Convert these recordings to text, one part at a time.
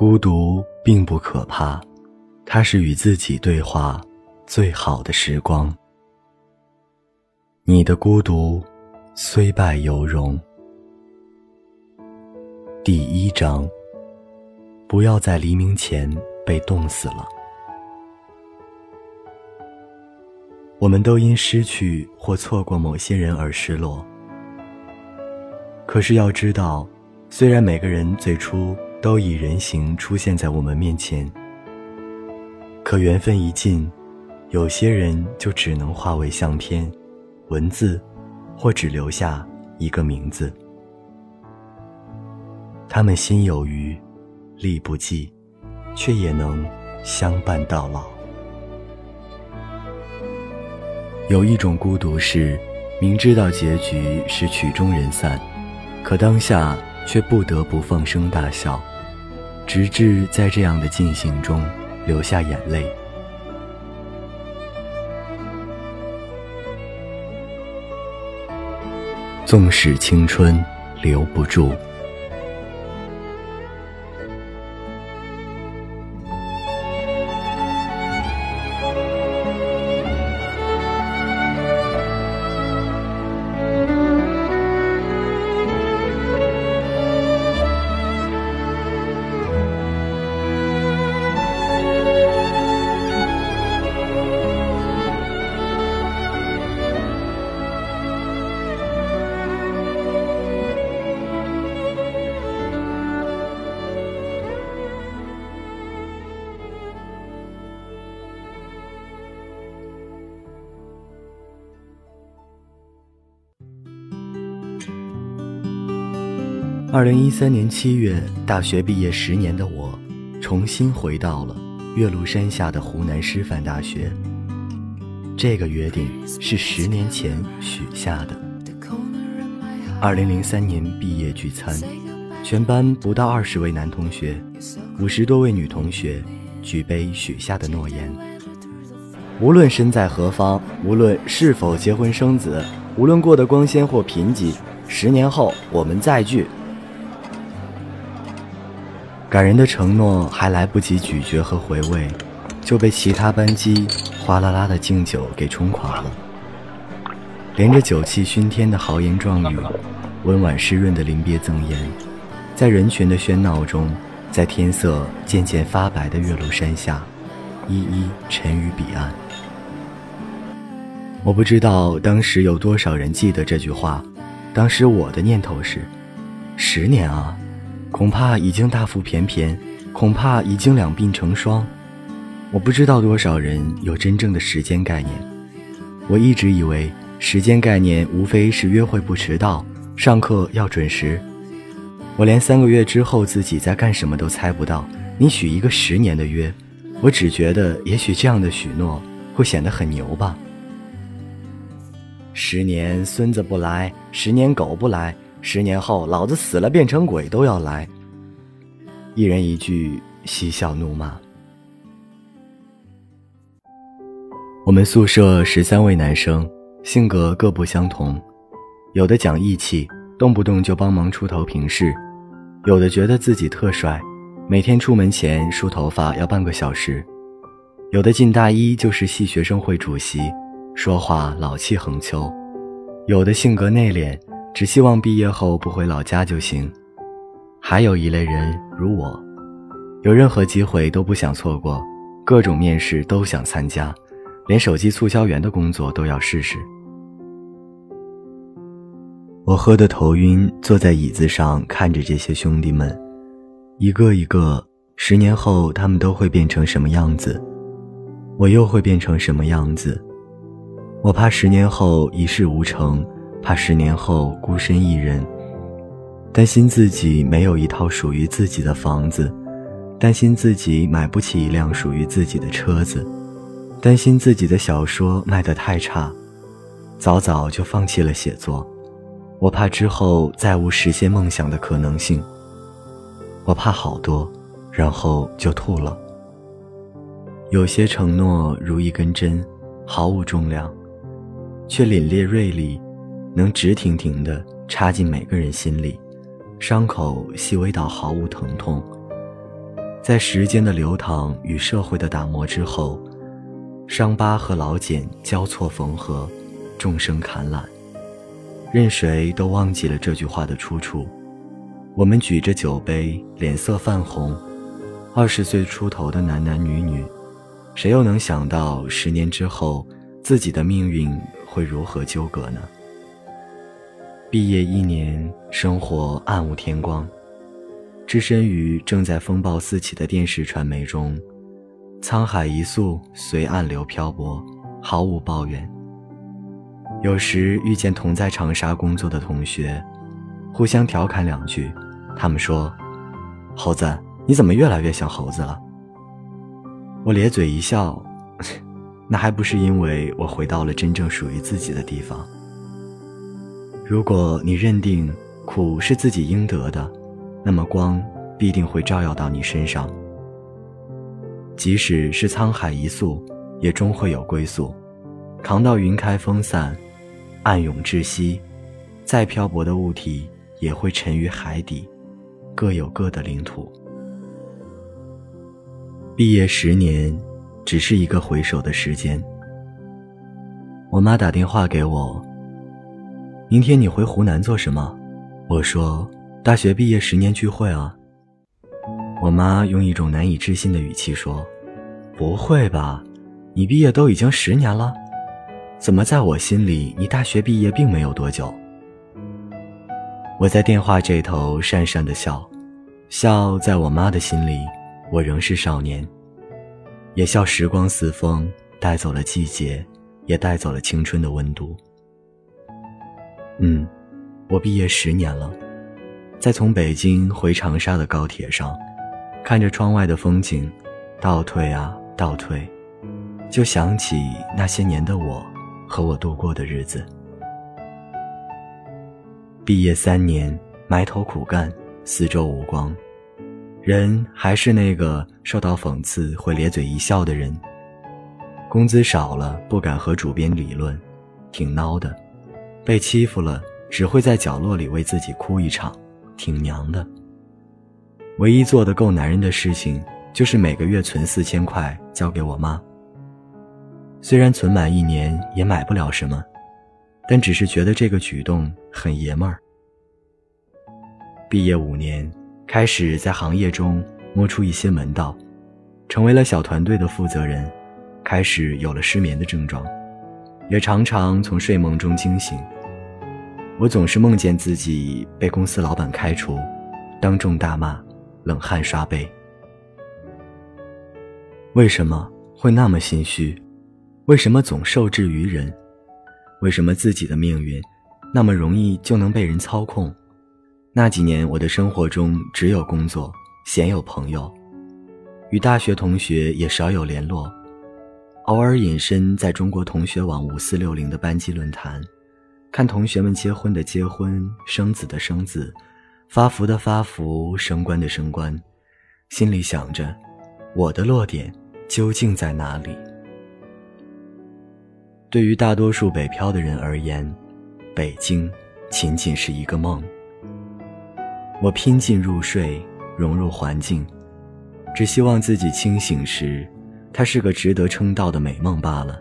孤独并不可怕，它是与自己对话最好的时光。你的孤独虽败犹荣。第一章，不要在黎明前被冻死了。我们都因失去或错过某些人而失落。可是要知道，虽然每个人最初都以人形出现在我们面前，可缘分一尽，有些人就只能化为相片、文字，或只留下一个名字。他们心有余，力不济，却也能相伴到老。有一种孤独是，明知道结局是曲终人散，可当下却不得不放声大笑，直至在这样的进行中流下眼泪。纵使青春留不住。二零一三年七月，大学毕业十年的我，重新回到了岳麓山下的湖南师范大学。这个约定是十年前许下的。二零零三年毕业聚餐，全班不到二十位男同学，五十多位女同学，举杯许下的诺言：无论身在何方，无论是否结婚生子，无论过得光鲜或贫瘠，十年后我们再聚。感人的承诺还来不及咀嚼和回味，就被其他班级哗啦啦的敬酒给冲垮了。连着酒气熏天的豪言壮语，温婉湿润的临别赠言，在人群的喧闹中，在天色渐渐发白的岳麓山下，一一沉于彼岸。我不知道当时有多少人记得这句话，当时我的念头是：十年啊！恐怕已经大腹便便，恐怕已经两鬓成霜。我不知道多少人有真正的时间概念。我一直以为时间概念无非是约会不迟到，上课要准时。我连三个月之后自己在干什么都猜不到。你许一个十年的约，我只觉得也许这样的许诺会显得很牛吧。十年孙子不来，十年狗不来。十年后，老子死了变成鬼都要来。一人一句嬉笑怒骂。我们宿舍十三位男生，性格各不相同，有的讲义气，动不动就帮忙出头平事；有的觉得自己特帅，每天出门前梳头发要半个小时；有的进大一就是系学生会主席，说话老气横秋；有的性格内敛。只希望毕业后不回老家就行。还有一类人如我，有任何机会都不想错过，各种面试都想参加，连手机促销员的工作都要试试。我喝得头晕，坐在椅子上看着这些兄弟们，一个一个，十年后他们都会变成什么样子？我又会变成什么样子？我怕十年后一事无成。怕十年后孤身一人，担心自己没有一套属于自己的房子，担心自己买不起一辆属于自己的车子，担心自己的小说卖得太差，早早就放弃了写作。我怕之后再无实现梦想的可能性。我怕好多，然后就吐了。有些承诺如一根针，毫无重量，却凛冽锐利。能直挺挺地插进每个人心里，伤口细微到毫无疼痛。在时间的流淌与社会的打磨之后，伤疤和老茧交错缝合，众生砍揽。任谁都忘记了这句话的出处。我们举着酒杯，脸色泛红。二十岁出头的男男女女，谁又能想到十年之后自己的命运会如何纠葛呢？毕业一年，生活暗无天光。置身于正在风暴四起的电视传媒中，沧海一粟，随暗流漂泊，毫无抱怨。有时遇见同在长沙工作的同学，互相调侃两句，他们说：“猴子，你怎么越来越像猴子了？”我咧嘴一笑，那还不是因为我回到了真正属于自己的地方。如果你认定苦是自己应得的，那么光必定会照耀到你身上。即使是沧海一粟，也终会有归宿。扛到云开风散。暗涌窒息，再漂泊的物体也会沉于海底，各有各的领土。毕业十年，只是一个回首的时间。我妈打电话给我，明天你回湖南做什么？我说大学毕业十年聚会啊。我妈用一种难以置信的语气说：“不会吧，你毕业都已经十年了。”怎么，在我心里，你大学毕业并没有多久？我在电话这头讪讪的笑，笑在我妈的心里，我仍是少年，也笑时光似风，带走了季节，也带走了青春的温度。嗯，我毕业十年了，在从北京回长沙的高铁上，看着窗外的风景，倒退啊倒退，就想起那些年的我。和我度过的日子。毕业三年，埋头苦干，四周无光，人还是那个受到讽刺会咧嘴一笑的人。工资少了，不敢和主编理论，挺孬的；被欺负了，只会在角落里为自己哭一场，挺娘的。唯一做的够男人的事情，就是每个月存四千块交给我妈。虽然存满一年也买不了什么，但只是觉得这个举动很爷们儿。毕业五年，开始在行业中摸出一些门道，成为了小团队的负责人，开始有了失眠的症状，也常常从睡梦中惊醒。我总是梦见自己被公司老板开除，当众大骂，冷汗刷背。为什么会那么心虚？为什么总受制于人？为什么自己的命运那么容易就能被人操控？那几年我的生活中只有工作，鲜有朋友，与大学同学也少有联络，偶尔隐身在中国同学网五四六零的班级论坛，看同学们结婚的结婚，生子的生子，发福的发福，升官的升官，心里想着，我的落点究竟在哪里？对于大多数北漂的人而言，北京仅仅是一个梦。我拼尽入睡，融入环境，只希望自己清醒时，它是个值得称道的美梦罢了。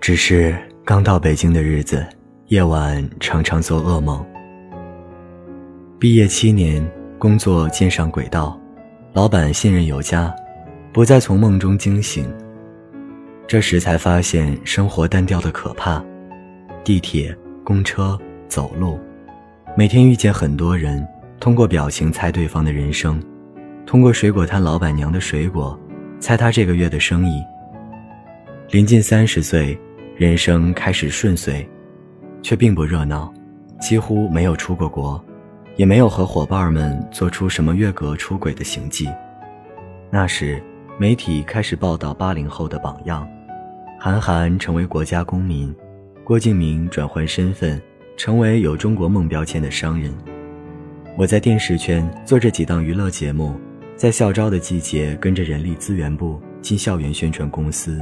只是刚到北京的日子，夜晚常常做噩梦。毕业七年，工作渐上轨道，老板信任有加，不再从梦中惊醒。这时才发现生活单调的可怕，地铁、公车、走路，每天遇见很多人，通过表情猜对方的人生，通过水果摊老板娘的水果，猜他这个月的生意。临近三十岁，人生开始顺遂，却并不热闹，几乎没有出过国，也没有和伙伴们做出什么越格出轨的行迹。那时，媒体开始报道八零后的榜样。韩寒成为国家公民，郭敬明转换身份，成为有中国梦标签的商人。我在电视圈做着几档娱乐节目，在校招的季节跟着人力资源部进校园宣传公司，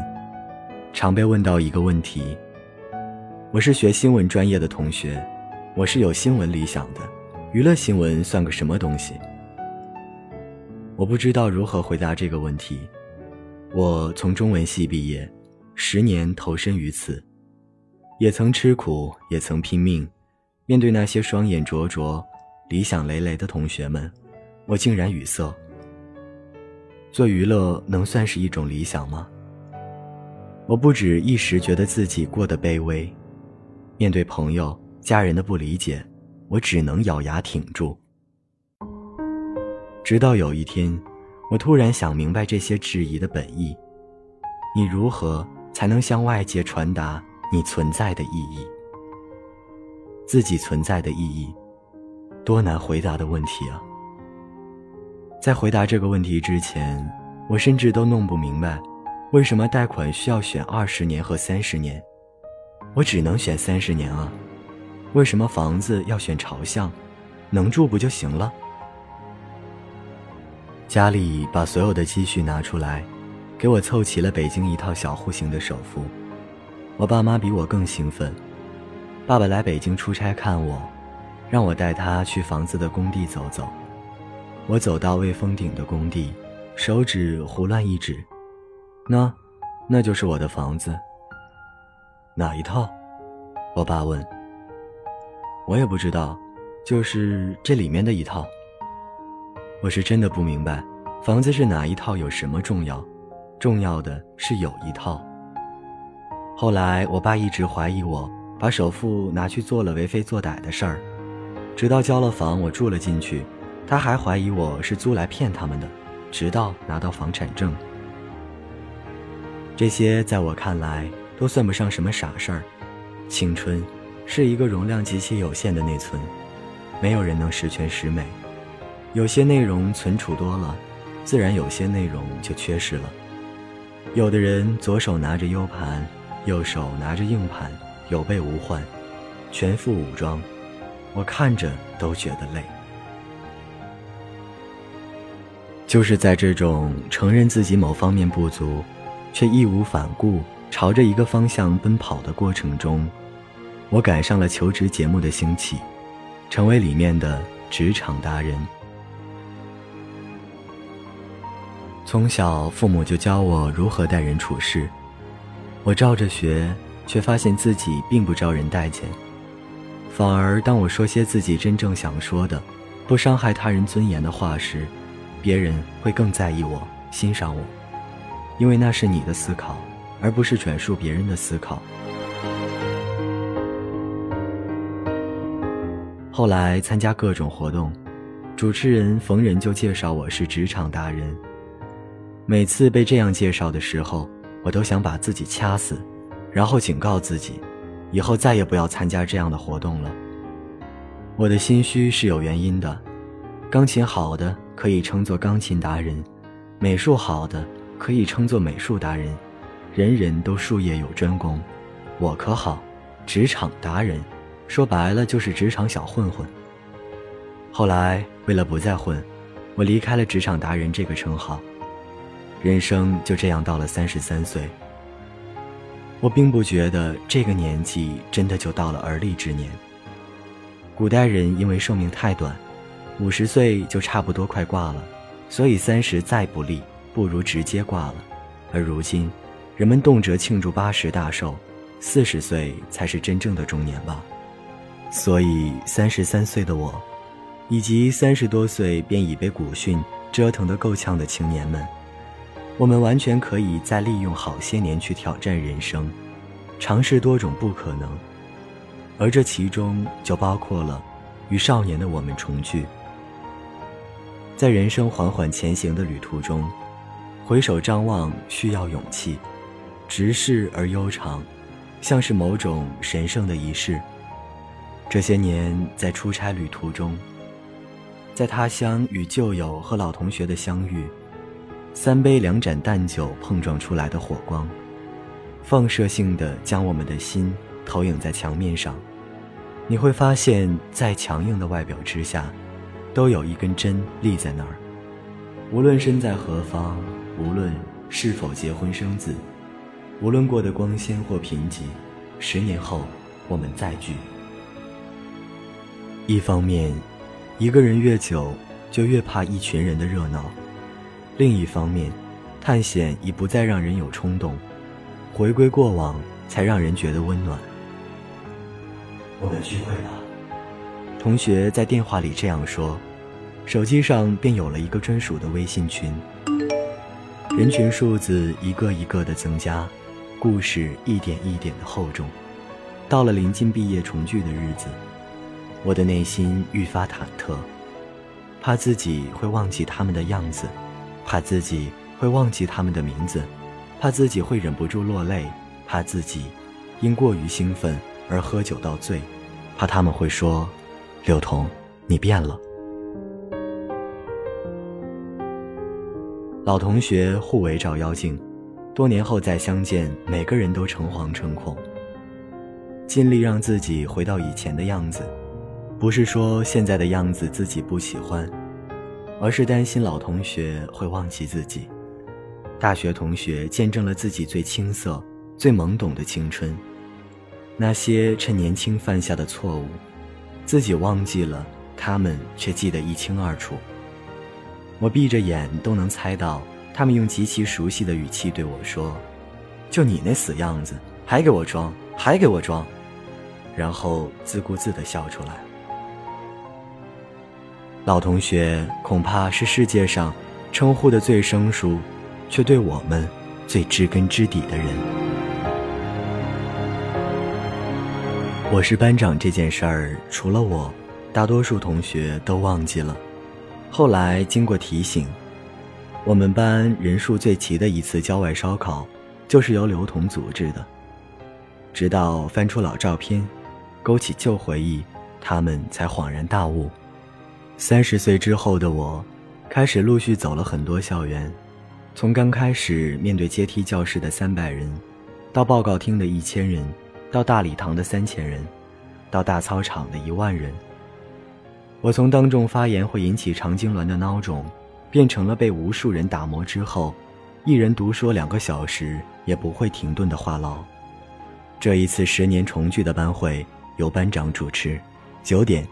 常被问到一个问题：我是学新闻专业的同学，我是有新闻理想的，娱乐新闻算个什么东西？我不知道如何回答这个问题。我从中文系毕业，十年投身于此，也曾吃苦，也曾拼命。面对那些双眼灼灼、理想累累的同学们，我竟然语塞。做娱乐能算是一种理想吗？我不止一时觉得自己过得卑微，面对朋友、家人的不理解，我只能咬牙挺住。直到有一天，我突然想明白这些质疑的本意：你如何才能向外界传达你存在的意义？自己存在的意义，多难回答的问题啊！在回答这个问题之前，我甚至都弄不明白，为什么贷款需要选二十年和三十年，我只能选三十年啊？为什么房子要选朝向，能住不就行了？家里把所有的积蓄拿出来，给我凑齐了北京一套小户型的首付，我爸妈比我更兴奋。爸爸来北京出差看我，让我带他去房子的工地走走。我走到未封顶的工地，手指胡乱一指，那，那就是我的房子。哪一套？我爸问。我也不知道，就是这里面的一套。我是真的不明白，房子是哪一套有什么重要？重要的是有一套。后来我爸一直怀疑我。把首付拿去做了为非作歹的事儿，直到交了房，我住了进去，他还怀疑我是租来骗他们的，直到拿到房产证。这些在我看来都算不上什么傻事儿。青春是一个容量极其有限的内存，没有人能十全十美。有些内容存储多了，自然有些内容就缺失了。有的人左手拿着 U 盘，右手拿着硬盘。有备无患，全副武装，我看着都觉得累。就是在这种承认自己某方面不足，却义无反顾朝着一个方向奔跑的过程中，我赶上了求职节目的兴起，成为里面的职场达人。从小父母就教我如何待人处事，我照着学。却发现自己并不招人待见，反而当我说些自己真正想说的、不伤害他人尊严的话时，别人会更在意我、欣赏我，因为那是你的思考，而不是转述别人的思考。后来参加各种活动，主持人逢人就介绍我是职场达人，每次被这样介绍的时候，我都想把自己掐死。然后警告自己，以后再也不要参加这样的活动了。我的心虚是有原因的，钢琴好的可以称作钢琴达人，美术好的可以称作美术达人，人人都术业有专攻，我可好，职场达人，说白了就是职场小混混。后来为了不再混，我离开了职场达人这个称号，人生就这样到了三十三岁。我并不觉得这个年纪真的就到了而立之年。古代人因为寿命太短，五十岁就差不多快挂了，所以三十再不立，不如直接挂了。而如今，人们动辄庆祝八十大寿，四十岁才是真正的中年吧。所以，三十三岁的我，以及三十多岁便已被古训折腾得够呛的青年们。我们完全可以再利用好些年去挑战人生，尝试多种不可能，而这其中就包括了与少年的我们重聚。在人生缓缓前行的旅途中，回首张望需要勇气，直视而悠长，像是某种神圣的仪式。这些年在出差旅途中，在他乡与旧友和老同学的相遇。三杯两盏淡酒碰撞出来的火光，放射性的将我们的心投影在墙面上。你会发现，在强硬的外表之下，都有一根针立在那儿。无论身在何方，无论是否结婚生子，无论过得光鲜或贫瘠，十年后我们再聚。一方面，一个人越久，就越怕一群人的热闹。另一方面，探险已不再让人有冲动，回归过往才让人觉得温暖。我们聚会了，同学在电话里这样说，手机上便有了一个专属的微信群。人群数字一个一个的增加，故事一点一点的厚重。到了临近毕业重聚的日子，我的内心愈发忐忑，怕自己会忘记他们的样子，怕自己会忘记他们的名字，怕自己会忍不住落泪，怕自己因过于兴奋。而喝酒到醉，怕他们会说：“柳彤，你变了。”老同学互为照妖镜，多年后再相见，每个人都诚惶诚恐。尽力让自己回到以前的样子，不是说现在的样子自己不喜欢，而是担心老同学会忘记自己。大学同学见证了自己最青涩、最懵懂的青春。那些趁年轻犯下的错误，自己忘记了，他们却记得一清二楚。我闭着眼都能猜到，他们用极其熟悉的语气对我说：“就你那死样子，还给我装，还给我装。”然后自顾自地笑出来。老同学恐怕是世界上称呼的最生疏，却对我们最知根知底的人。我是班长这件事儿，除了我，大多数同学都忘记了。后来经过提醒，我们班人数最齐的一次郊外烧烤，就是由刘同组织的。直到翻出老照片，勾起旧回忆，他们才恍然大悟。三十岁之后的我，开始陆续走了很多校园，从刚开始面对阶梯教室的三百人，到报告厅的一千人。到大礼堂的三千人，到大操场的一万人。我从当众发言会引起肠痉挛的孬种，变成了被无数人打磨之后，一人独说两个小时也不会停顿的话痨。这一次十年重聚的班会由班长主持，九点，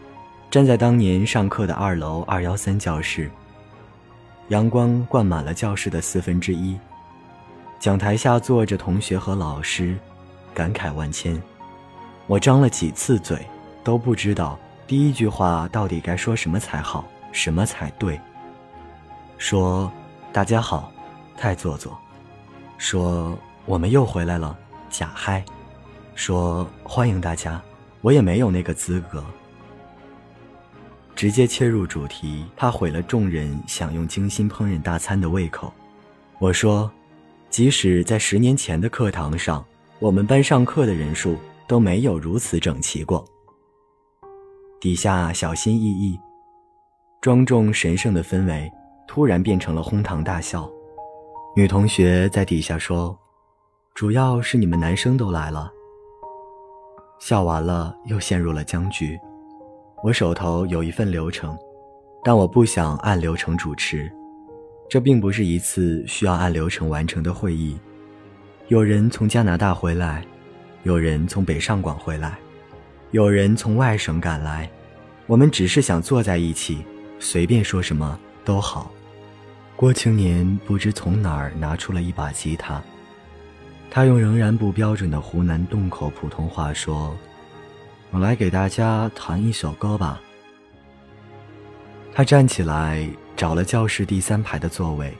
站在当年上课的二楼二幺三教室。阳光灌满了教室的四分之一，讲台下坐着同学和老师。感慨万千，我张了几次嘴，都不知道第一句话到底该说什么才好，什么才对。说大家好，太做作；说我们又回来了，假嗨；说欢迎大家，我也没有那个资格。直接切入主题，怕毁了众人享用精心烹饪大餐的胃口。我说，即使在十年前的课堂上。我们班上课的人数都没有如此整齐过。底下小心翼翼、庄重神圣的氛围，突然变成了哄堂大笑。女同学在底下说：“主要是你们男生都来了。”笑完了，又陷入了僵局。我手头有一份流程，但我不想按流程主持。这并不是一次需要按流程完成的会议。有人从加拿大回来，有人从北上广回来，有人从外省赶来。我们只是想坐在一起，随便说什么都好。郭青年不知从哪儿拿出了一把吉他，他用仍然不标准的湖南洞口普通话说：“我来给大家弹一首歌吧。”他站起来，找了教室第三排的座位，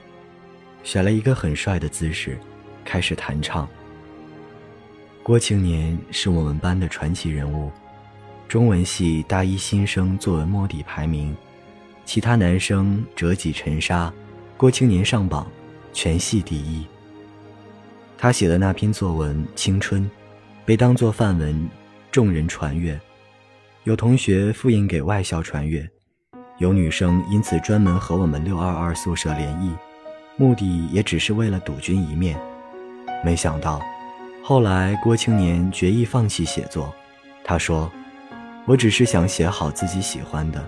选了一个很帅的姿势。开始弹唱。郭青年是我们班的传奇人物，中文系大一新生作文摸底排名，其他男生折戟沉沙，郭青年上榜，全系第一。他写的那篇作文《青春》，被当作范文，众人传阅，有同学复印给外校传阅，有女生因此专门和我们六二二宿舍联谊，目的也只是为了赌君一面。没想到，后来郭青年决意放弃写作。他说：“我只是想写好自己喜欢的，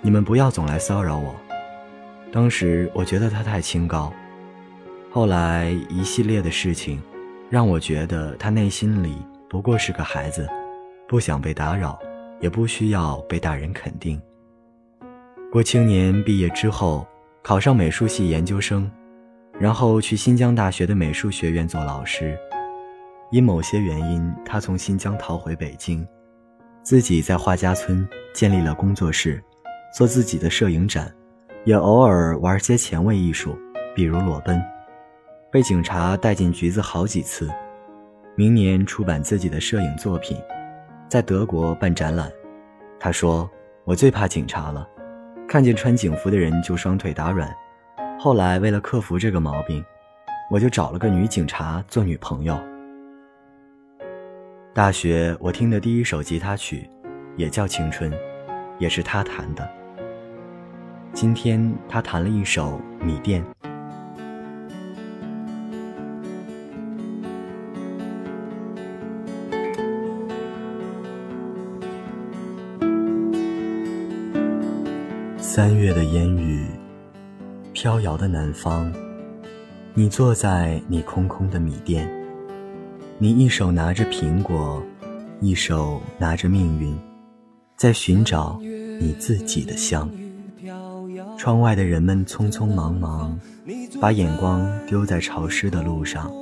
你们不要总来骚扰我。”当时我觉得他太清高。后来一系列的事情，让我觉得他内心里不过是个孩子，不想被打扰，也不需要被大人肯定。郭青年毕业之后，考上美术系研究生，然后去新疆大学的美术学院做老师。因某些原因，他从新疆逃回北京，自己在画家村建立了工作室，做自己的摄影展，也偶尔玩些前卫艺术，比如裸奔。被警察带进局子好几次。明年出版自己的摄影作品，在德国办展览。他说：“我最怕警察了。”看见穿警服的人就双腿打软。后来为了克服这个毛病，我就找了个女警察做女朋友。大学我听的第一首吉他曲，也叫《青春》，也是他弹的。今天他弹了一首《米店》。三月的烟雨，飘摇的南方。你坐在你空空的米店，你一手拿着苹果，一手拿着命运，在寻找你自己的香。窗外的人们匆匆忙忙，把眼光丢在潮湿的路上。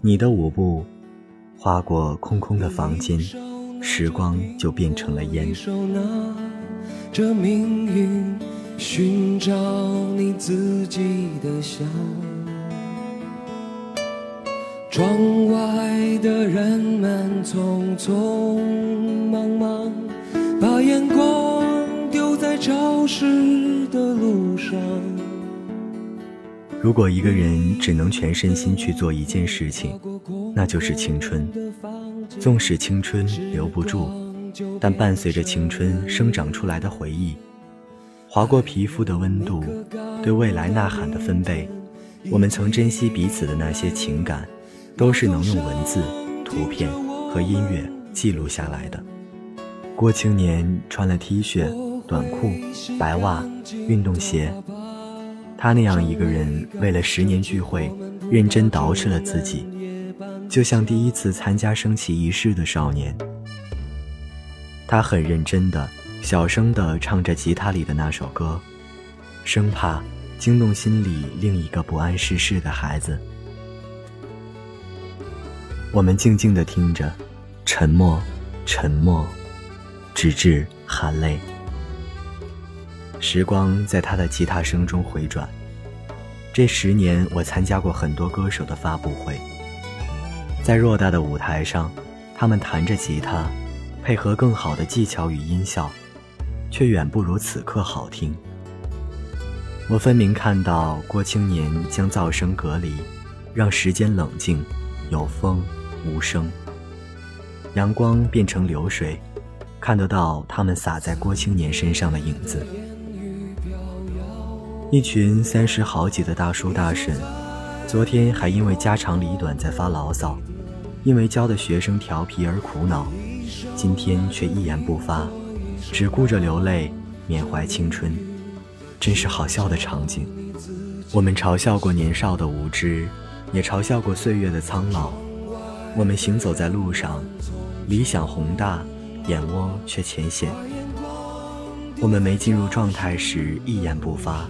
你的舞步，划过空空的房间，时光就变成了烟。这命运寻找你自己的香。窗外的人们匆匆忙忙，把眼光丢在潮湿的路上。如果一个人只能全身心去做一件事情，那就是青春。纵使青春留不住。但伴随着青春生长出来的回忆，划过皮肤的温度，对未来呐喊的分贝，我们曾珍惜彼此的那些情感，都是能用文字、图片和音乐记录下来的。郭青年穿了 T 恤、短裤、白袜、运动鞋，他那样一个人，为了十年聚会，认真捯饬了自己，就像第一次参加升旗仪式的少年。他很认真的、小声的唱着吉他里的那首歌，生怕惊动心里另一个不谙世事的孩子。我们静静的听着，沉默，沉默，直至含泪。时光在他的吉他声中回转。这十年，我参加过很多歌手的发布会，在偌大的舞台上，他们弹着吉他。配合更好的技巧与音效，却远不如此刻好听。我分明看到郭青年将噪声隔离，让时间冷静，有风无声。阳光变成流水，看得到他们洒在郭青年身上的影子。一群三十好几的大叔大婶，昨天还因为家长里短在发牢骚，因为教的学生调皮而苦恼。今天却一言不发，只顾着流泪，缅怀青春，真是好笑的场景。我们嘲笑过年少的无知，也嘲笑过岁月的苍老。我们行走在路上，理想宏大，眼窝却浅显。我们没进入状态时一言不发，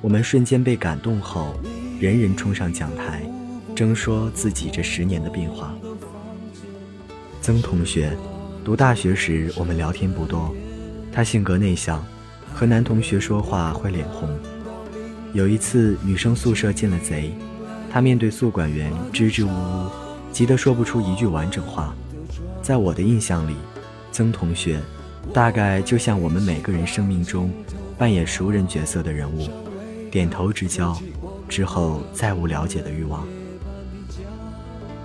我们瞬间被感动后，人人冲上讲台，争说自己这十年的变化。曾同学。读大学时，我们聊天不多。他性格内向，和男同学说话会脸红。有一次，女生宿舍进了贼，他面对宿管员支支吾吾，急得说不出一句完整话。在我的印象里，曾同学大概就像我们每个人生命中扮演熟人角色的人物，点头之交，之后再无了解的欲望。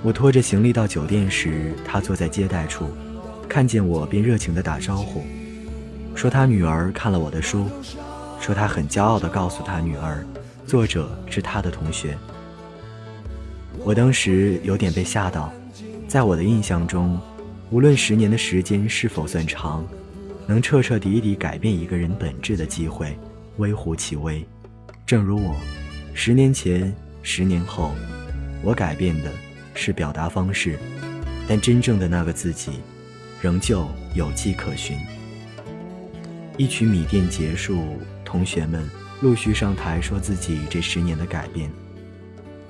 我拖着行李到酒店时，他坐在接待处。看见我便热情地打招呼，说他女儿看了我的书，说他很骄傲地告诉他女儿，作者是他的同学。我当时有点被吓到，在我的印象中，无论十年的时间是否算长，能彻彻底底改变一个人本质的机会微乎其微。正如我，十年前、十年后，我改变的是表达方式，但真正的那个自己。仍旧有迹可循。一曲米店结束，同学们陆续上台说自己这十年的改变。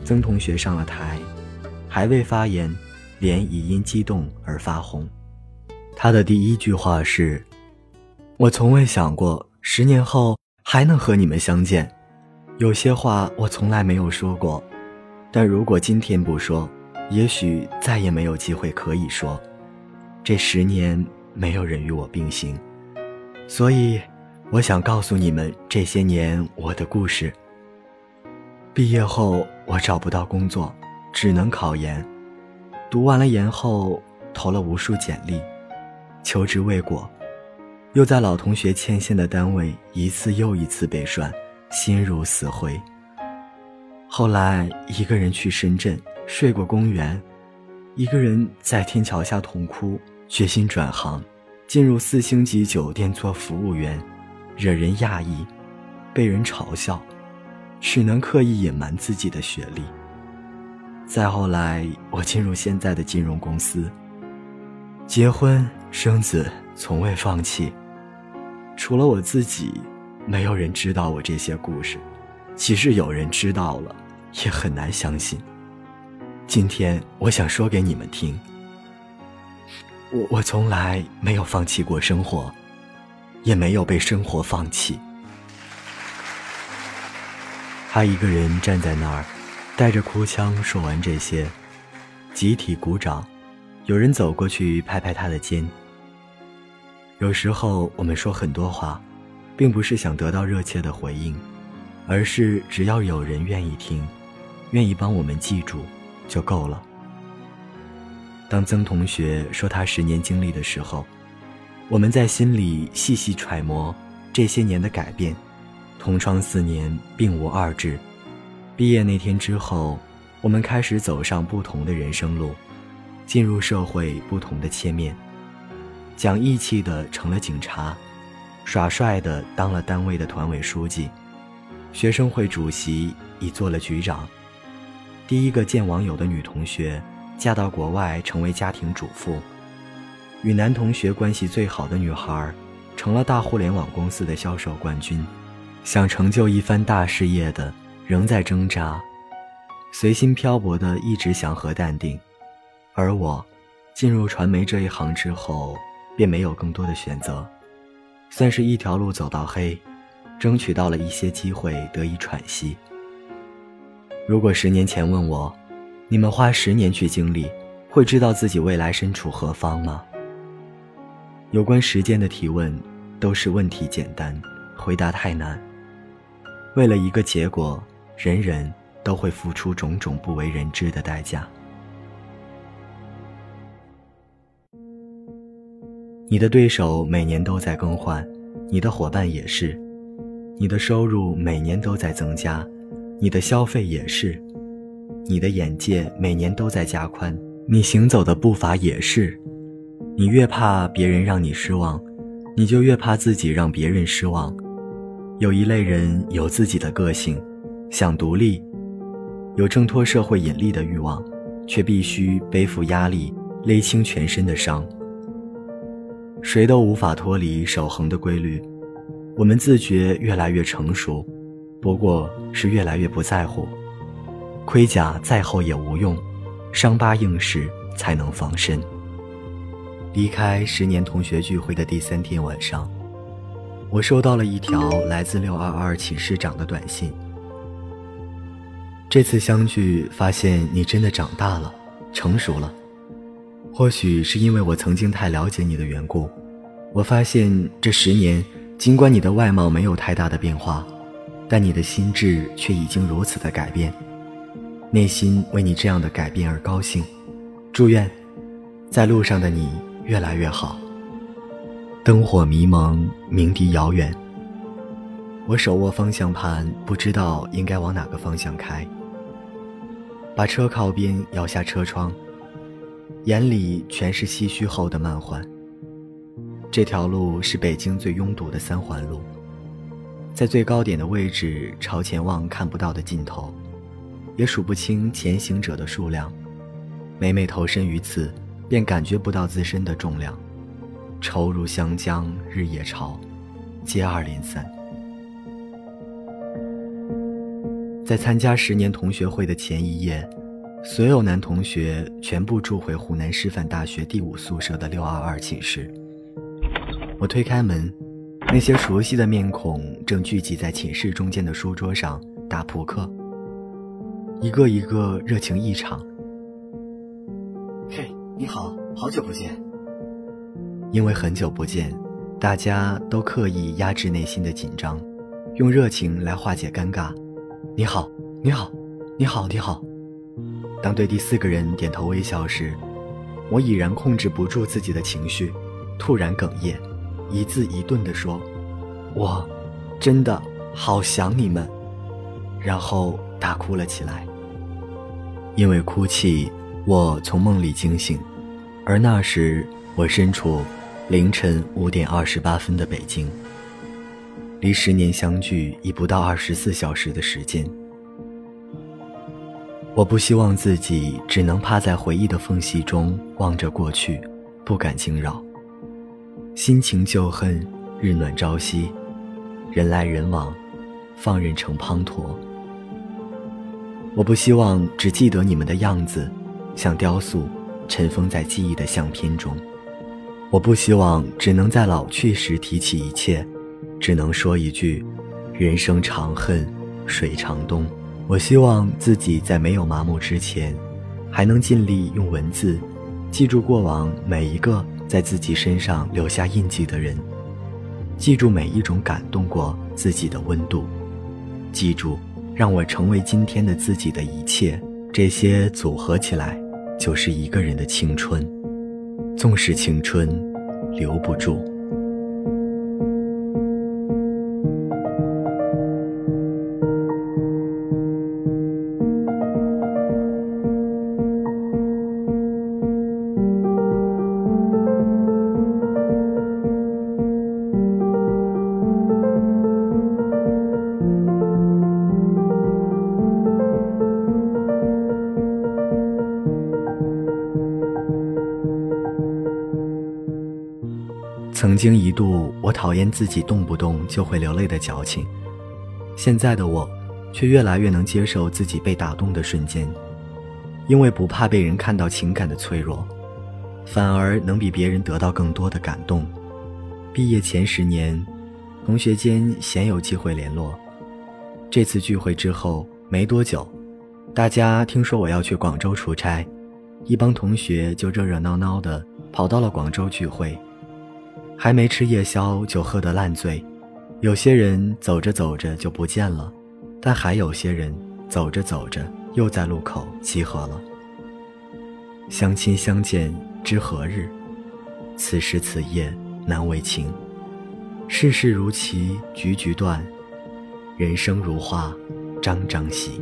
曾同学上了台，还未发言，脸已因激动而发红。他的第一句话是：“我从未想过十年后还能和你们相见。有些话我从来没有说过，但如果今天不说，也许再也没有机会可以说。这十年没有人与我并行，所以我想告诉你们这些年我的故事。毕业后我找不到工作，只能考研。读完了研后，投了无数简历。”求职未果，又在老同学牵线的单位一次又一次被涮，心如死灰。后来一个人去深圳睡过公园，一个人在天桥下痛哭，决心转行，进入四星级酒店做服务员，惹人讶异，被人嘲笑，只能刻意隐瞒自己的学历。再后来，我进入现在的金融公司。结婚生子从未放弃，除了我自己，没有人知道我这些故事。即使有人知道了，也很难相信。今天我想说给你们听，我我从来没有放弃过生活，也没有被生活放弃。他一个人站在那儿，带着哭腔说完这些，集体鼓掌。有人走过去拍拍他的肩。有时候我们说很多话，并不是想得到热切的回应，而是只要有人愿意听，愿意帮我们记住，就够了。当曾同学说他十年经历的时候，我们在心里细细揣摩这些年的改变。同窗四年，并无二致。毕业那天之后，我们开始走上不同的人生路。进入社会不同的切面，讲义气的成了警察，耍帅的当了单位的团委书记，学生会主席已做了局长，第一个见网友的女同学嫁到国外成为家庭主妇，与男同学关系最好的女孩成了大互联网公司的销售冠军，想成就一番大事业的仍在挣扎，随心漂泊的一直祥和淡定。而我，进入传媒这一行之后，便没有更多的选择，算是一条路走到黑，争取到了一些机会，得以喘息。如果十年前问我，你们花十年去经历，会知道自己未来身处何方吗？有关时间的提问，都是问题简单，回答太难。为了一个结果，人人都会付出种种不为人知的代价。你的对手每年都在更换，你的伙伴也是；你的收入每年都在增加，你的消费也是；你的眼界每年都在加宽，你行走的步伐也是。你越怕别人让你失望，你就越怕自己让别人失望。有一类人有自己的个性，想独立，有挣脱社会引力的欲望，却必须背负压力，勒清全身的伤。谁都无法脱离守恒的规律，我们自觉越来越成熟，不过是越来越不在乎。盔甲再厚也无用，伤疤硬实才能防身。离开十年同学聚会的第三天晚上，我收到了一条来自六二二寝室长的短信。这次相聚，发现你真的长大了，成熟了。或许是因为我曾经太了解你的缘故，我发现这十年，尽管你的外貌没有太大的变化，但你的心智却已经如此的改变。内心为你这样的改变而高兴，祝愿，在路上的你越来越好。灯火迷蒙，鸣笛遥远。我手握方向盘，不知道应该往哪个方向开。把车靠边，摇下车窗。眼里全是唏嘘后的慢缓。这条路是北京最拥堵的三环路，在最高点的位置朝前望看不到的尽头，也数不清前行者的数量。每每投身于此，便感觉不到自身的重量。愁如湘江日夜潮，接二连三。在参加十年同学会的前一夜，所有男同学全部住回湖南师范大学第五宿舍的六二二寝室。我推开门，那些熟悉的面孔正聚集在寝室中间的书桌上打扑克，一个一个热情异常。嘿，你好，好久不见。因为很久不见，大家都刻意压制内心的紧张，用热情来化解尴尬。你好，你好，你好，你好。当对第四个人点头微笑时，我已然控制不住自己的情绪，突然哽咽，一字一顿地说：“我真的好想你们。”然后大哭了起来。因为哭泣，我从梦里惊醒，而那时我身处凌晨五点二十八分的北京。离十年相聚已不到二十四小时的时间，我不希望自己只能趴在回忆的缝隙中望着过去，不敢惊扰。新情旧恨，日暖朝夕，人来人往，放任成滂沱。我不希望只记得你们的样子，像雕塑，尘封在记忆的相片中。我不希望只能在老去时提起一切。只能说一句：“人生长恨水长东。”我希望自己在没有麻木之前，还能尽力用文字记住过往每一个在自己身上留下印记的人，记住每一种感动过自己的温度，记住让我成为今天的自己的一切。这些组合起来，就是一个人的青春。纵使青春留不住。经一度，我讨厌自己动不动就会流泪的矫情。现在的我，却越来越能接受自己被打动的瞬间，因为不怕被人看到情感的脆弱，反而能比别人得到更多的感动。毕业前十年，同学间鲜有机会联络。这次聚会之后没多久，大家听说我要去广州出差，一帮同学就热热闹闹的跑到了广州聚会。还没吃夜宵就喝得烂醉，有些人走着走着就不见了，但还有些人走着走着又在路口集合了。相亲相见知何日？此时此夜难为情。世事如棋局局断，人生如画张张喜。